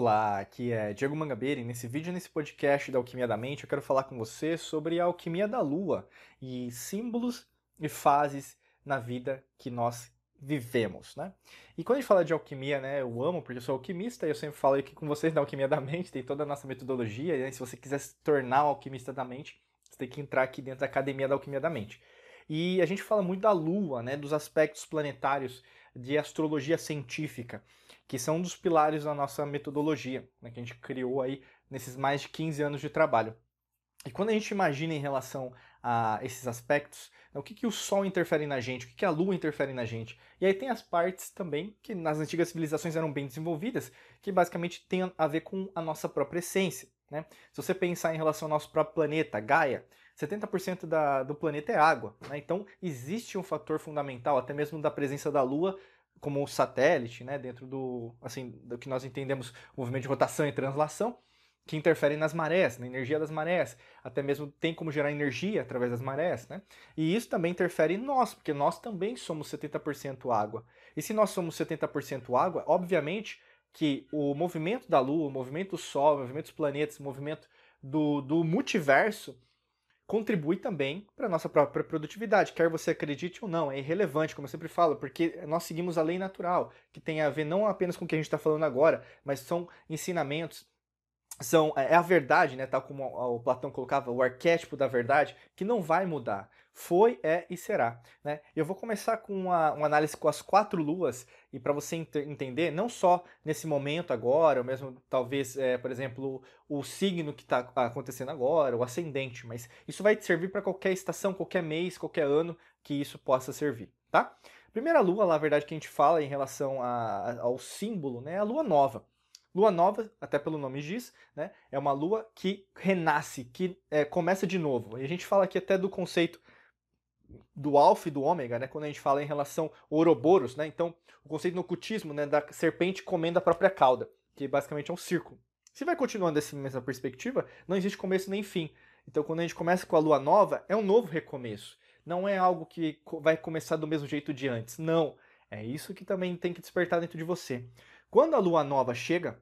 Olá, aqui é Diego Mangabeira e nesse vídeo, nesse podcast da Alquimia da Mente, eu quero falar com você sobre a alquimia da lua e símbolos e fases na vida que nós vivemos, né? E quando a gente fala de alquimia, né, eu amo porque eu sou alquimista e eu sempre falo aqui com vocês da alquimia da mente, tem toda a nossa metodologia, né? se você quiser se tornar um alquimista da mente, você tem que entrar aqui dentro da academia da alquimia da mente. E a gente fala muito da lua, né, dos aspectos planetários de astrologia científica que são um dos pilares da nossa metodologia, né, que a gente criou aí nesses mais de 15 anos de trabalho. E quando a gente imagina em relação a esses aspectos, né, o que, que o Sol interfere na gente, o que, que a Lua interfere na gente. E aí tem as partes também que nas antigas civilizações eram bem desenvolvidas, que basicamente tem a ver com a nossa própria essência. Né? Se você pensar em relação ao nosso próprio planeta, Gaia, 70% da, do planeta é água. Né? Então existe um fator fundamental, até mesmo da presença da Lua, como satélite, né, dentro do, assim, do que nós entendemos movimento de rotação e translação, que interferem nas marés, na energia das marés, até mesmo tem como gerar energia através das marés, né? E isso também interfere em nós, porque nós também somos 70% água. E se nós somos 70% água, obviamente que o movimento da Lua, o movimento do Sol, o movimento dos planetas, o movimento do, do multiverso, contribui também para a nossa própria produtividade. Quer você acredite ou não, é irrelevante, como eu sempre falo, porque nós seguimos a lei natural, que tem a ver não apenas com o que a gente está falando agora, mas são ensinamentos são é, é a verdade, né, tal como o Platão colocava, o arquétipo da verdade, que não vai mudar. Foi, é e será. Né? Eu vou começar com uma, uma análise com as quatro luas, e para você ent entender, não só nesse momento agora, ou mesmo talvez, é, por exemplo, o signo que está acontecendo agora, o ascendente, mas isso vai servir para qualquer estação, qualquer mês, qualquer ano que isso possa servir. Tá? Primeira lua, lá, a verdade, que a gente fala em relação a, ao símbolo, né, é a lua nova. Lua nova, até pelo nome diz, né, é uma lua que renasce, que é, começa de novo. E a gente fala aqui até do conceito do alfa e do ômega, né, quando a gente fala em relação ao Ouroboros, né, então o conceito no ocultismo né, da serpente comendo a própria cauda, que basicamente é um círculo. Se vai continuando dessa mesma perspectiva, não existe começo nem fim. Então quando a gente começa com a lua nova, é um novo recomeço. Não é algo que vai começar do mesmo jeito de antes. Não. É isso que também tem que despertar dentro de você. Quando a lua nova chega,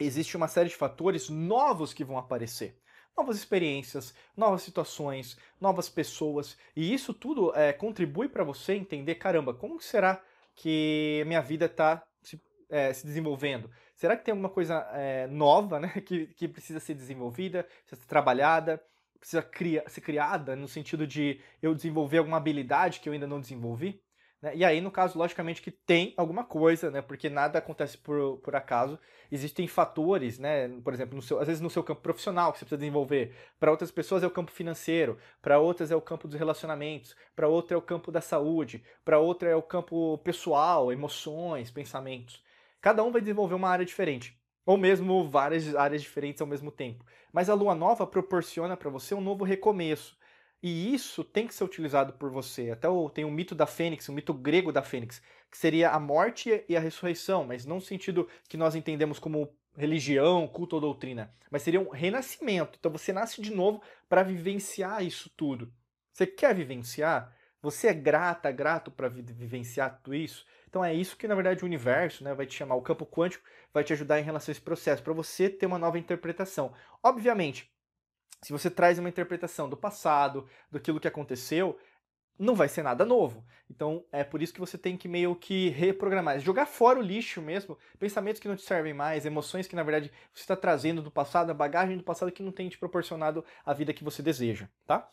existe uma série de fatores novos que vão aparecer. Novas experiências, novas situações, novas pessoas. E isso tudo é, contribui para você entender, caramba, como será que minha vida está se, é, se, desenvolvendo? Será que tem alguma coisa é, nova né, que, que precisa ser desenvolvida, precisa ser trabalhada, precisa ser criada no sentido de eu desenvolver alguma habilidade que eu ainda não desenvolvi? Né? E aí, no caso, logicamente que tem alguma coisa, né? Porque nada acontece por, por acaso. Existem fatores, né? Por exemplo, seu, às vezes no seu campo profissional que você precisa desenvolver. Para outras pessoas é o campo financeiro, para outras é o campo dos relacionamentos, para outra é o campo da saúde, para outra é o campo pessoal, emoções, pensamentos. Cada um vai desenvolver uma área diferente. Ou mesmo várias áreas diferentes ao mesmo tempo. Mas a lua nova proporciona para você um novo recomeço e isso tem que ser utilizado por você. Até o, tem o mito da fênix, o mito grego da fênix, que seria a morte e a ressurreição, mas não no sentido que nós entendemos como religião, culto ou doutrina, mas seria um renascimento. Então você nasce de novo para vivenciar isso tudo. Você quer vivenciar? Você é grata, grato para vivenciar tudo isso? Então é isso que na verdade o universo, né, vai te chamar, o campo quântico vai te ajudar em relação a esse processo, para você ter uma nova interpretação. Obviamente, se você traz uma interpretação do passado, daquilo que aconteceu, não vai ser nada novo. Então é por isso que você tem que meio que reprogramar, jogar fora o lixo mesmo, pensamentos que não te servem mais, emoções que na verdade você está trazendo do passado, a bagagem do passado que não tem te proporcionado a vida que você deseja, tá?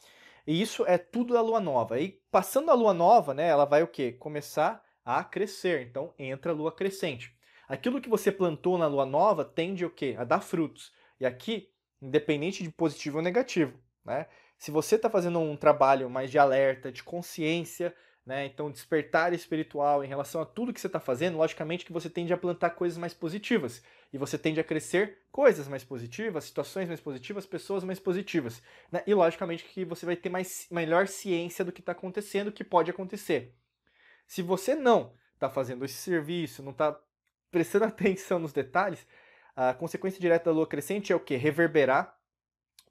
E isso é tudo da lua nova. E passando a lua nova, né, ela vai o quê? Começar a crescer. Então entra a lua crescente. Aquilo que você plantou na lua nova tende o quê? A dar frutos. E aqui independente de positivo ou negativo, né? Se você está fazendo um trabalho mais de alerta, de consciência, né? Então despertar espiritual em relação a tudo que você está fazendo, logicamente que você tende a plantar coisas mais positivas e você tende a crescer coisas mais positivas, situações mais positivas, pessoas mais positivas, né? E logicamente que você vai ter mais melhor ciência do que está acontecendo, o que pode acontecer. Se você não está fazendo esse serviço, não está prestando atenção nos detalhes, a consequência direta da lua crescente é o que? Reverberar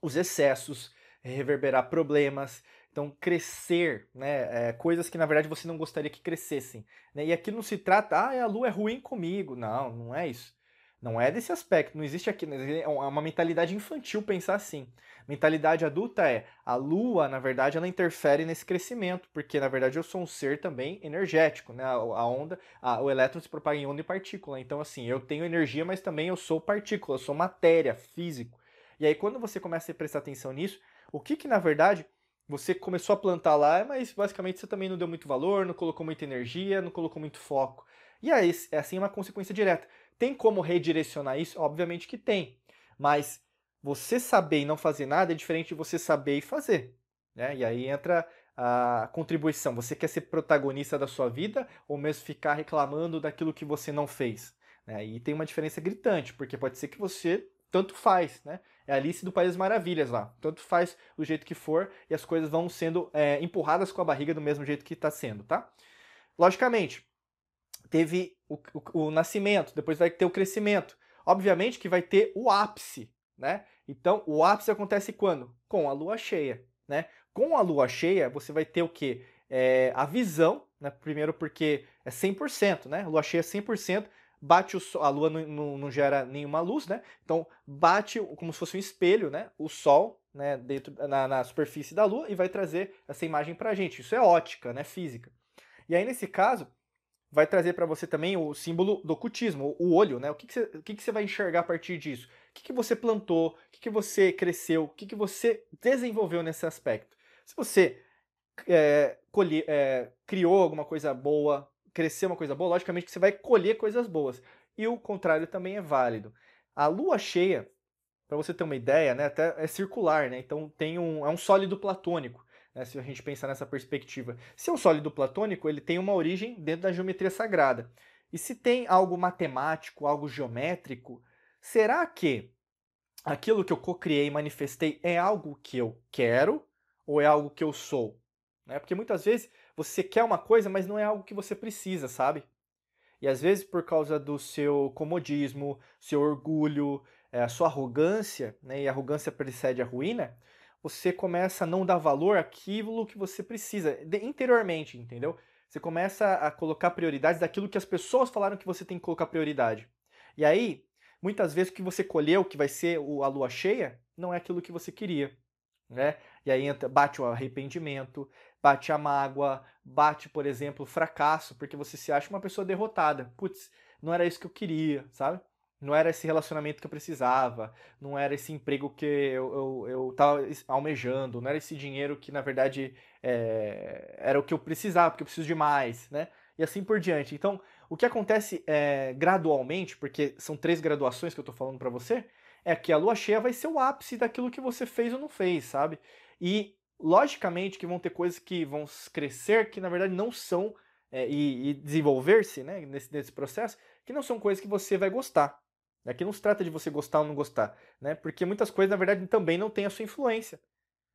os excessos, reverberar problemas, então crescer, né? É, coisas que na verdade você não gostaria que crescessem. Né? E aqui não se trata, ah, a lua é ruim comigo. Não, não é isso. Não é desse aspecto, não existe aqui, é uma mentalidade infantil pensar assim. Mentalidade adulta é a lua, na verdade, ela interfere nesse crescimento, porque na verdade eu sou um ser também energético, né? A onda, a, o elétron se propaga em onda e partícula. Então, assim, eu tenho energia, mas também eu sou partícula, eu sou matéria, físico. E aí, quando você começa a prestar atenção nisso, o que que na verdade você começou a plantar lá, mas basicamente você também não deu muito valor, não colocou muita energia, não colocou muito foco. E aí, é assim uma consequência direta. Tem como redirecionar isso? Obviamente que tem. Mas você saber e não fazer nada é diferente de você saber e fazer. Né? E aí entra a contribuição. Você quer ser protagonista da sua vida ou mesmo ficar reclamando daquilo que você não fez? Né? E tem uma diferença gritante, porque pode ser que você tanto faz, né? É a Alice do País Maravilhas lá. Tanto faz do jeito que for e as coisas vão sendo é, empurradas com a barriga do mesmo jeito que está sendo, tá? Logicamente, teve o, o, o, nascimento, depois vai ter o crescimento. Obviamente que vai ter o ápice, né? Então, o ápice acontece quando? Com a lua cheia, né? Com a lua cheia, você vai ter o quê? É, a visão, né? Primeiro porque é 100%, né? Lua cheia é 100%, bate o sol, a lua não, não, não, gera nenhuma luz, né? Então, bate como se fosse um espelho, né? O sol, né? Dentro, na, na superfície da lua e vai trazer essa imagem pra gente. Isso é ótica, né? Física. E aí, nesse caso, vai trazer para você também o símbolo do ocultismo, o olho, né? O que, que, você, o que, que você vai enxergar a partir disso? O que, que você plantou? O que, que você cresceu? O que, que você desenvolveu nesse aspecto? Se você é, colhe, é, criou alguma coisa boa, cresceu uma coisa boa, logicamente que você vai colher coisas boas. E o contrário também é válido. A lua cheia, para você ter uma ideia, né, até é circular, né? Então tem um, é um sólido platônico né, se a gente pensar nessa perspectiva. Se é um sólido platônico, ele tem uma origem dentro da geometria sagrada. E se tem algo matemático, algo geométrico, será que aquilo que eu co-criei e manifestei é algo que eu quero ou é algo que eu sou? Né? Porque muitas vezes você quer uma coisa, mas não é algo que você precisa, sabe? E às vezes por causa do seu comodismo, seu orgulho, é, a sua arrogância, né, e a arrogância precede a ruína, você começa a não dar valor àquilo que você precisa, interiormente, entendeu? Você começa a colocar prioridades daquilo que as pessoas falaram que você tem que colocar prioridade. E aí, muitas vezes o que você colheu, que vai ser a lua cheia, não é aquilo que você queria. Né? E aí entra, bate o arrependimento, bate a mágoa, bate, por exemplo, o fracasso, porque você se acha uma pessoa derrotada. Putz, não era isso que eu queria, sabe? Não era esse relacionamento que eu precisava, não era esse emprego que eu, eu, eu tava almejando, não era esse dinheiro que, na verdade, é, era o que eu precisava, porque eu preciso de mais, né? E assim por diante. Então, o que acontece é, gradualmente, porque são três graduações que eu estou falando para você, é que a lua cheia vai ser o ápice daquilo que você fez ou não fez, sabe? E, logicamente, que vão ter coisas que vão crescer que, na verdade, não são, é, e, e desenvolver-se né, nesse, nesse processo, que não são coisas que você vai gostar. Aqui não se trata de você gostar ou não gostar, né? Porque muitas coisas, na verdade, também não têm a sua influência.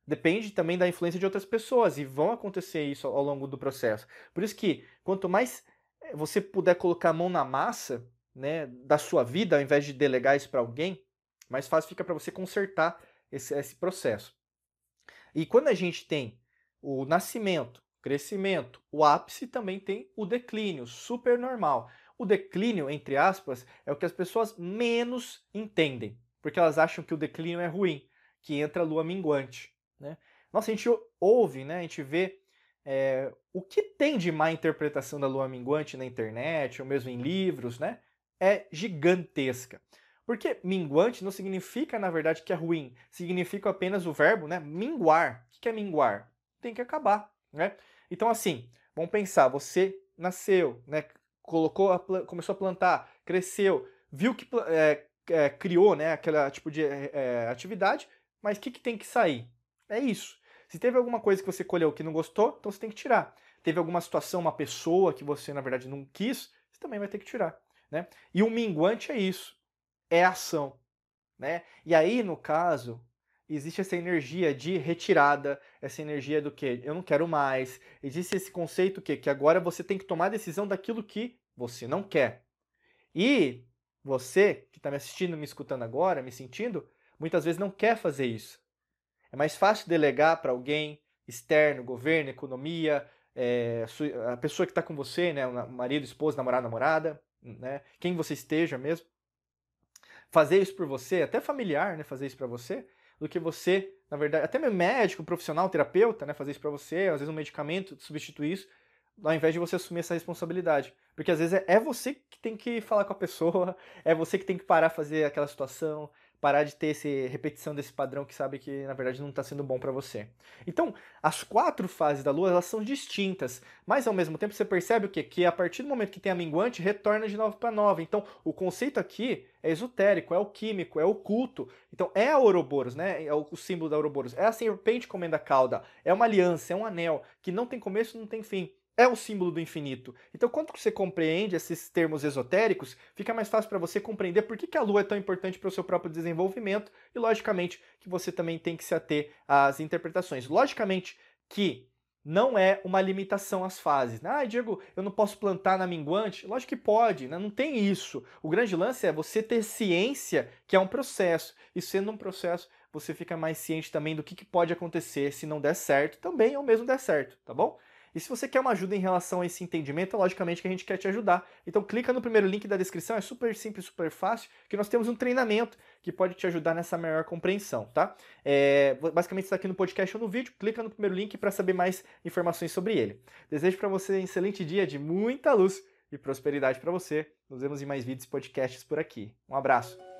Depende também da influência de outras pessoas e vão acontecer isso ao longo do processo. Por isso que quanto mais eh, você puder colocar a mão na massa, né, da sua vida, ao invés de delegar isso para alguém, mais fácil fica para você consertar esse, esse processo. E quando a gente tem o nascimento, crescimento, o ápice também tem o declínio, super normal. O declínio, entre aspas, é o que as pessoas menos entendem, porque elas acham que o declínio é ruim, que entra a lua minguante. Né? Nossa, a gente ouve, né? a gente vê é, o que tem de má interpretação da lua minguante na internet, ou mesmo em livros, né? é gigantesca. Porque minguante não significa, na verdade, que é ruim. Significa apenas o verbo, né? Minguar. O que é minguar? Tem que acabar, né? Então, assim, vamos pensar, você nasceu, né? Colocou a, começou a plantar, cresceu, viu que é, é, criou né, aquele tipo de é, atividade, mas o que, que tem que sair? É isso. Se teve alguma coisa que você colheu que não gostou, então você tem que tirar. Teve alguma situação, uma pessoa que você, na verdade, não quis, você também vai ter que tirar. Né? E o minguante é isso. É ação. Né? E aí, no caso, existe essa energia de retirada, essa energia do que eu não quero mais. Existe esse conceito que que agora você tem que tomar a decisão daquilo que você não quer. E você que está me assistindo, me escutando agora, me sentindo, muitas vezes não quer fazer isso. É mais fácil delegar para alguém externo, governo, economia, é, a pessoa que está com você, né, marido, esposa, namorado, namorada, né, quem você esteja mesmo. fazer isso por você, até familiar, né, fazer isso para você, do que você, na verdade, até mesmo médico, profissional, terapeuta, né, fazer isso para você, às vezes um medicamento substituir isso, ao invés de você assumir essa responsabilidade. Porque às vezes é, é você que tem que falar com a pessoa, é você que tem que parar fazer aquela situação, parar de ter essa repetição desse padrão que sabe que na verdade não está sendo bom para você. Então, as quatro fases da lua elas são distintas, mas ao mesmo tempo você percebe o quê? Que a partir do momento que tem a minguante, retorna de novo para nova. Então, o conceito aqui é esotérico, é o químico, é o culto. Então, é a Ouroboros, né? É o, símbolo da Ouroboros. É a serpente comendo a cauda, é uma aliança, é um anel que não tem começo, não tem fim é o símbolo do infinito. Então, quando você compreende esses termos esotéricos, fica mais fácil para você compreender por que, a Lua é tão importante para o seu próprio desenvolvimento e, logicamente, que você também tem que se ater às interpretações. Logicamente que não é uma limitação às fases. Ah, Diego, eu não posso plantar na minguante? Lógico que pode, né? não tem isso. O grande lance é você ter ciência que é um processo. E sendo um processo, você fica mais ciente também do que, que pode acontecer se não der certo, também ou mesmo der certo, tá bom? E se você quer uma ajuda em relação a esse entendimento, logicamente que a gente quer te ajudar. Então clica no primeiro link da descrição, é super simples, super fácil, que nós temos um treinamento que pode te ajudar nessa maior compreensão, tá? É, basicamente está aqui no podcast ou no vídeo, clica no primeiro link para saber mais informações sobre ele. Desejo para você um excelente dia de muita luz e prosperidade para você. Nos vemos em mais vídeos e podcasts por aqui. Um abraço.